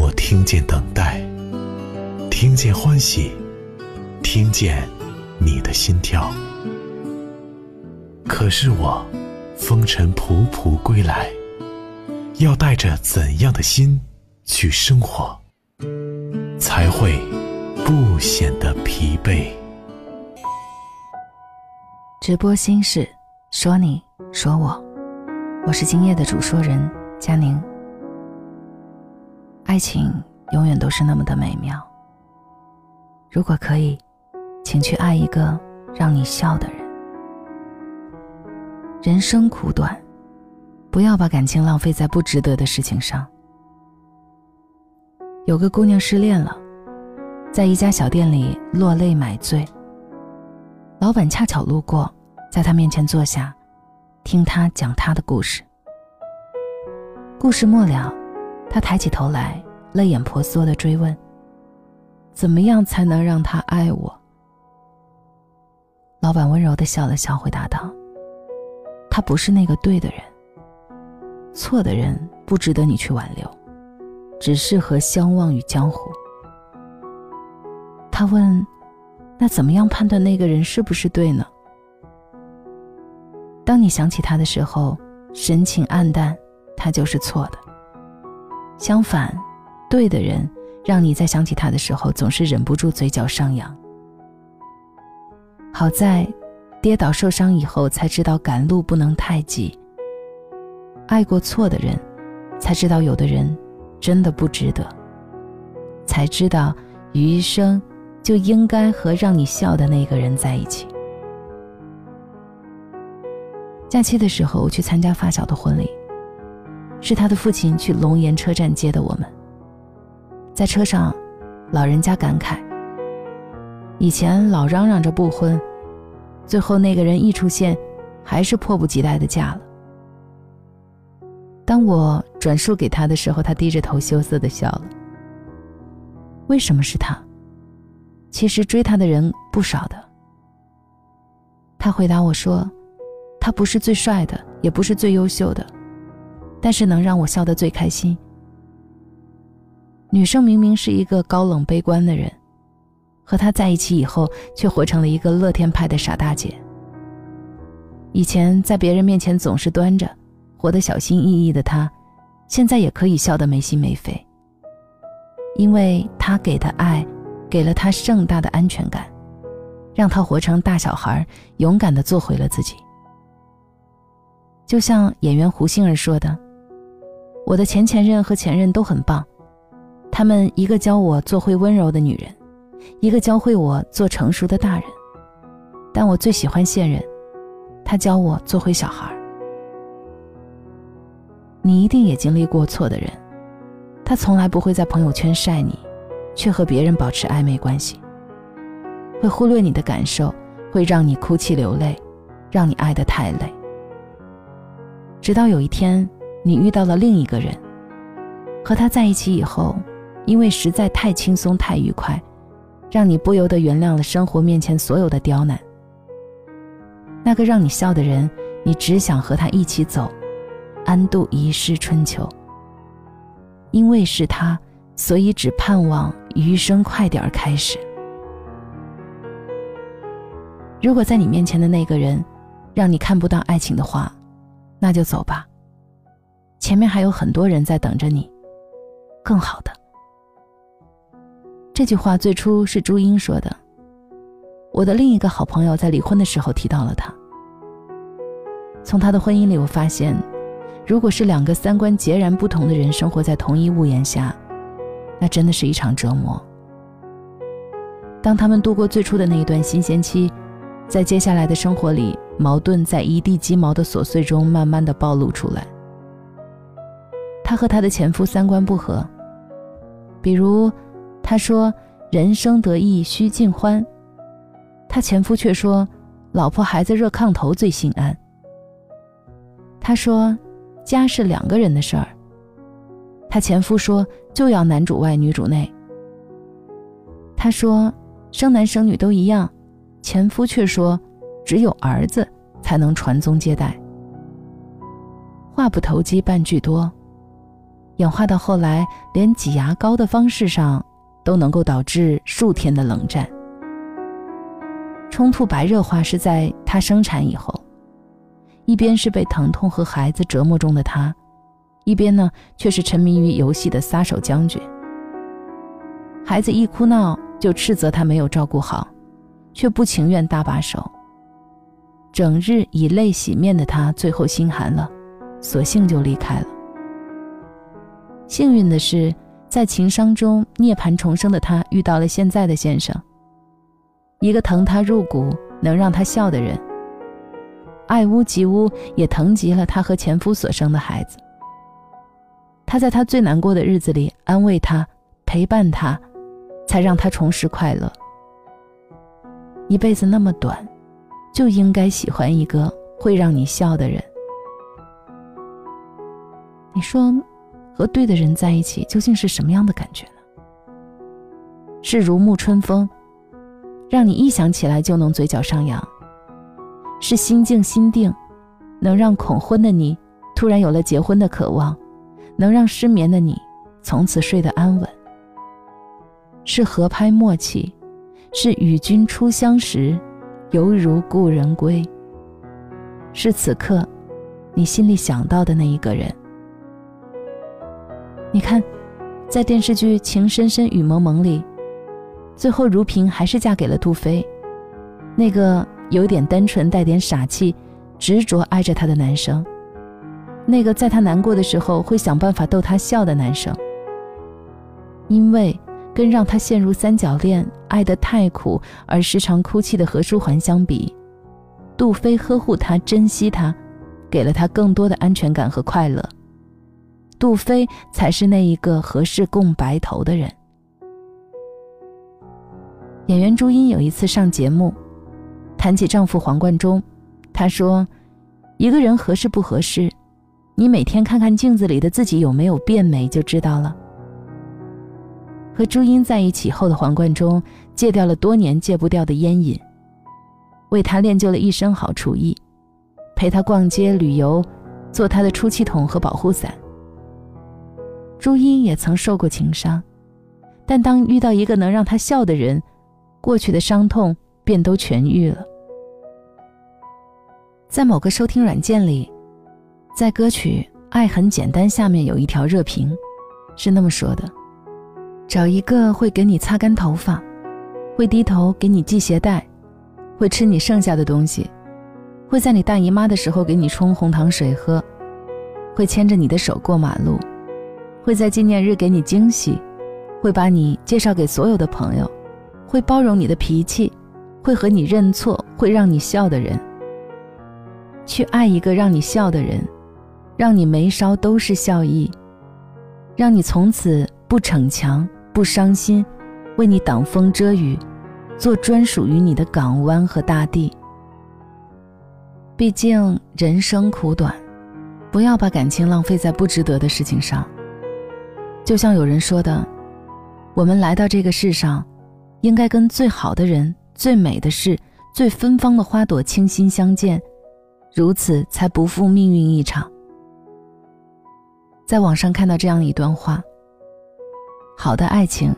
我听见等待，听见欢喜，听见你的心跳。可是我风尘仆仆归来，要带着怎样的心去生活，才会不显得疲惫？直播心事，说你说我，我是今夜的主说人佳宁。爱情永远都是那么的美妙。如果可以，请去爱一个让你笑的人。人生苦短，不要把感情浪费在不值得的事情上。有个姑娘失恋了，在一家小店里落泪买醉。老板恰巧路过，在她面前坐下，听她讲她的故事。故事末了。他抬起头来，泪眼婆娑的追问：“怎么样才能让他爱我？”老板温柔的笑了笑，回答道：“他不是那个对的人，错的人不值得你去挽留，只适合相忘于江湖。”他问：“那怎么样判断那个人是不是对呢？”当你想起他的时候，神情黯淡，他就是错的。相反，对的人让你在想起他的时候，总是忍不住嘴角上扬。好在，跌倒受伤以后才知道赶路不能太急。爱过错的人，才知道有的人真的不值得。才知道余生就应该和让你笑的那个人在一起。假期的时候，我去参加发小的婚礼。是他的父亲去龙岩车站接的我们。在车上，老人家感慨：以前老嚷嚷着不婚，最后那个人一出现，还是迫不及待的嫁了。当我转述给他的时候，他低着头羞涩的笑了。为什么是他？其实追他的人不少的。他回答我说：“他不是最帅的，也不是最优秀的。”但是能让我笑得最开心。女生明明是一个高冷悲观的人，和他在一起以后，却活成了一个乐天派的傻大姐。以前在别人面前总是端着，活得小心翼翼的她，现在也可以笑得没心没肺。因为他给的爱，给了他盛大的安全感，让他活成大小孩，勇敢地做回了自己。就像演员胡杏儿说的。我的前前任和前任都很棒，他们一个教我做会温柔的女人，一个教会我做成熟的大人。但我最喜欢现任，他教我做回小孩。你一定也经历过错的人，他从来不会在朋友圈晒你，却和别人保持暧昧关系，会忽略你的感受，会让你哭泣流泪，让你爱得太累。直到有一天。你遇到了另一个人，和他在一起以后，因为实在太轻松太愉快，让你不由得原谅了生活面前所有的刁难。那个让你笑的人，你只想和他一起走，安度一世春秋。因为是他，所以只盼望余生快点开始。如果在你面前的那个人，让你看不到爱情的话，那就走吧。前面还有很多人在等着你，更好的。这句话最初是朱茵说的。我的另一个好朋友在离婚的时候提到了他。从他的婚姻里，我发现，如果是两个三观截然不同的人生活在同一屋檐下，那真的是一场折磨。当他们度过最初的那一段新鲜期，在接下来的生活里，矛盾在一地鸡毛的琐碎中慢慢的暴露出来。她和她的前夫三观不合，比如，她说：“人生得意须尽欢。”她前夫却说：“老婆孩子热炕头最心安。”她说：“家是两个人的事儿。”她前夫说：“就要男主外女主内。”她说：“生男生女都一样。”前夫却说：“只有儿子才能传宗接代。”话不投机半句多，演化到后来，连挤牙膏的方式上都能够导致数天的冷战。冲突白热化是在她生产以后，一边是被疼痛和孩子折磨中的她，一边呢却是沉迷于游戏的撒手将军。孩子一哭闹就斥责他没有照顾好。却不情愿搭把手。整日以泪洗面的他，最后心寒了，索性就离开了。幸运的是，在情伤中涅槃重生的他，遇到了现在的先生，一个疼他入骨、能让他笑的人。爱屋及乌，也疼极了他和前夫所生的孩子。他在他最难过的日子里安慰他、陪伴他，才让他重拾快乐。一辈子那么短，就应该喜欢一个会让你笑的人。你说，和对的人在一起究竟是什么样的感觉呢？是如沐春风，让你一想起来就能嘴角上扬；是心静心定，能让恐婚的你突然有了结婚的渴望，能让失眠的你从此睡得安稳；是合拍默契。是与君初相识，犹如故人归。是此刻，你心里想到的那一个人。你看，在电视剧《情深深雨蒙蒙》里，最后如萍还是嫁给了杜飞，那个有点单纯、带点傻气、执着爱着她的男生，那个在她难过的时候会想办法逗她笑的男生，因为。跟让她陷入三角恋、爱得太苦而时常哭泣的何书桓相比，杜飞呵护她、珍惜她，给了她更多的安全感和快乐。杜飞才是那一个合适共白头的人。演员朱茵有一次上节目，谈起丈夫黄贯中，她说：“一个人合适不合适，你每天看看镜子里的自己有没有变美就知道了。”和朱茵在一起后的黄贯中戒掉了多年戒不掉的烟瘾，为她练就了一身好厨艺，陪她逛街旅游，做她的出气筒和保护伞。朱茵也曾受过情伤，但当遇到一个能让她笑的人，过去的伤痛便都痊愈了。在某个收听软件里，在歌曲《爱很简单》下面有一条热评，是那么说的。找一个会给你擦干头发，会低头给你系鞋带，会吃你剩下的东西，会在你大姨妈的时候给你冲红糖水喝，会牵着你的手过马路，会在纪念日给你惊喜，会把你介绍给所有的朋友，会包容你的脾气，会和你认错，会让你笑的人。去爱一个让你笑的人，让你眉梢都是笑意，让你从此不逞强。不伤心，为你挡风遮雨，做专属于你的港湾和大地。毕竟人生苦短，不要把感情浪费在不值得的事情上。就像有人说的，我们来到这个世上，应该跟最好的人、最美的事、最芬芳的花朵倾心相见，如此才不负命运一场。在网上看到这样一段话。好的爱情，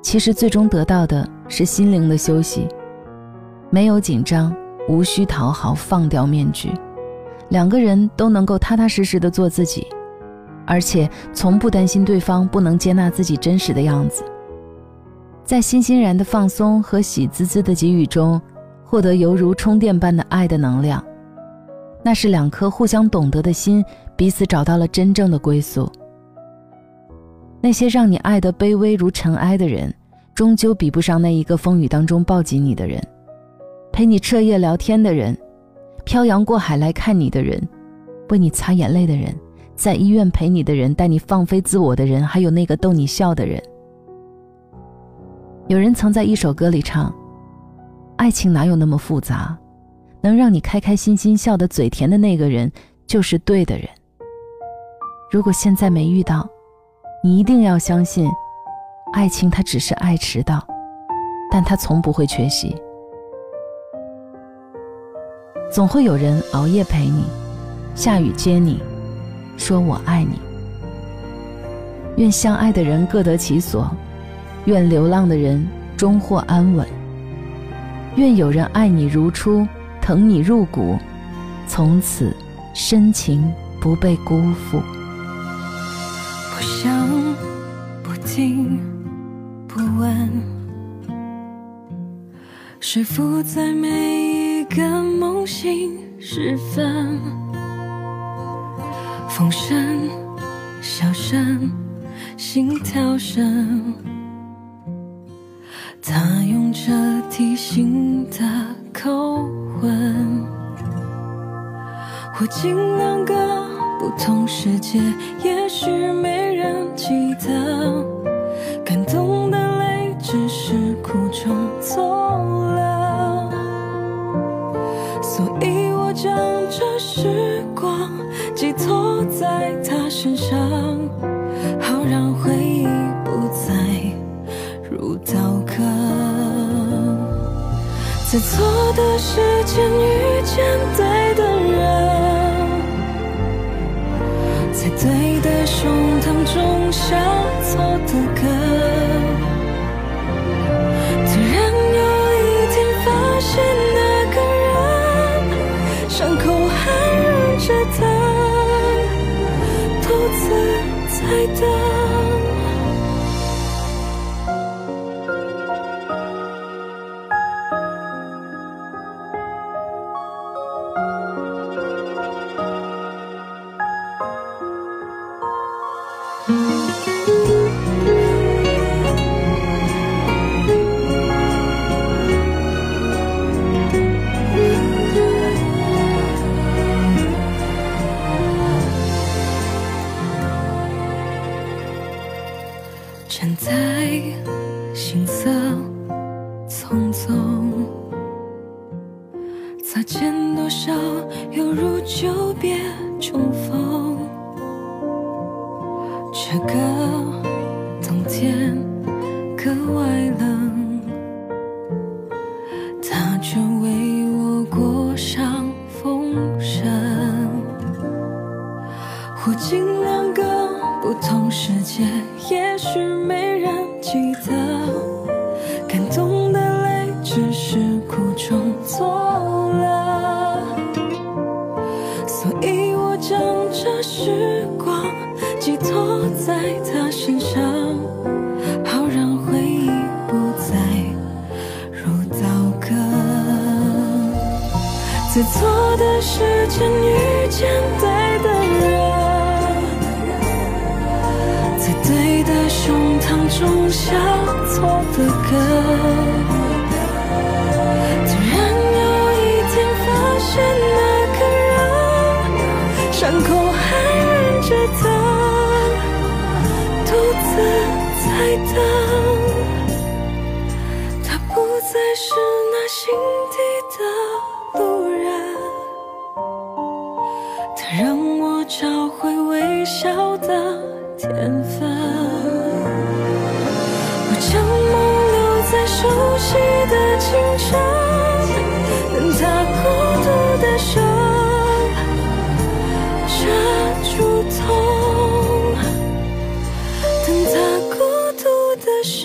其实最终得到的是心灵的休息，没有紧张，无需讨好，放掉面具，两个人都能够踏踏实实的做自己，而且从不担心对方不能接纳自己真实的样子，在欣欣然的放松和喜滋滋的给予中，获得犹如充电般的爱的能量，那是两颗互相懂得的心彼此找到了真正的归宿。那些让你爱得卑微如尘埃的人，终究比不上那一个风雨当中抱紧你的人，陪你彻夜聊天的人，漂洋过海来看你的人，为你擦眼泪的人，在医院陪你的人，带你放飞自我的人，还有那个逗你笑的人。有人曾在一首歌里唱：“爱情哪有那么复杂，能让你开开心心笑得嘴甜的那个人就是对的人。”如果现在没遇到，你一定要相信，爱情它只是爱迟到，但它从不会缺席。总会有人熬夜陪你，下雨接你，说我爱你。愿相爱的人各得其所。愿流浪的人终获安稳。愿有人爱你如初，疼你入骨，从此深情不被辜负。不想，不听，不问，是否在每一个梦醒时分，风声、笑声、心跳声。他用着提醒的口吻，或进两个不同世界，也许没人记得，让回忆不再。如刀割，在错的时间遇见对的人，在对的胸膛种下错的根。突然有一天发现那个人，伤口还热着疼，独自在等。站在行色匆匆，擦肩多少，犹如久别重逢。这个冬天格外冷，他却为我裹上风声。或尽两个不同世界，是没人记得，感动的泪只是苦中作乐，所以我将这时光寄托在他身上，好让回忆不再如刀割，在错的时间遇见对的人。对的胸膛种下错的根，突然有一天发现那个人，伤口还忍着疼，独自在等。他不再是那心底的路人，他让我找回微笑的。天分，熟悉的清晨，等他孤独的手遮住痛，等他孤独的手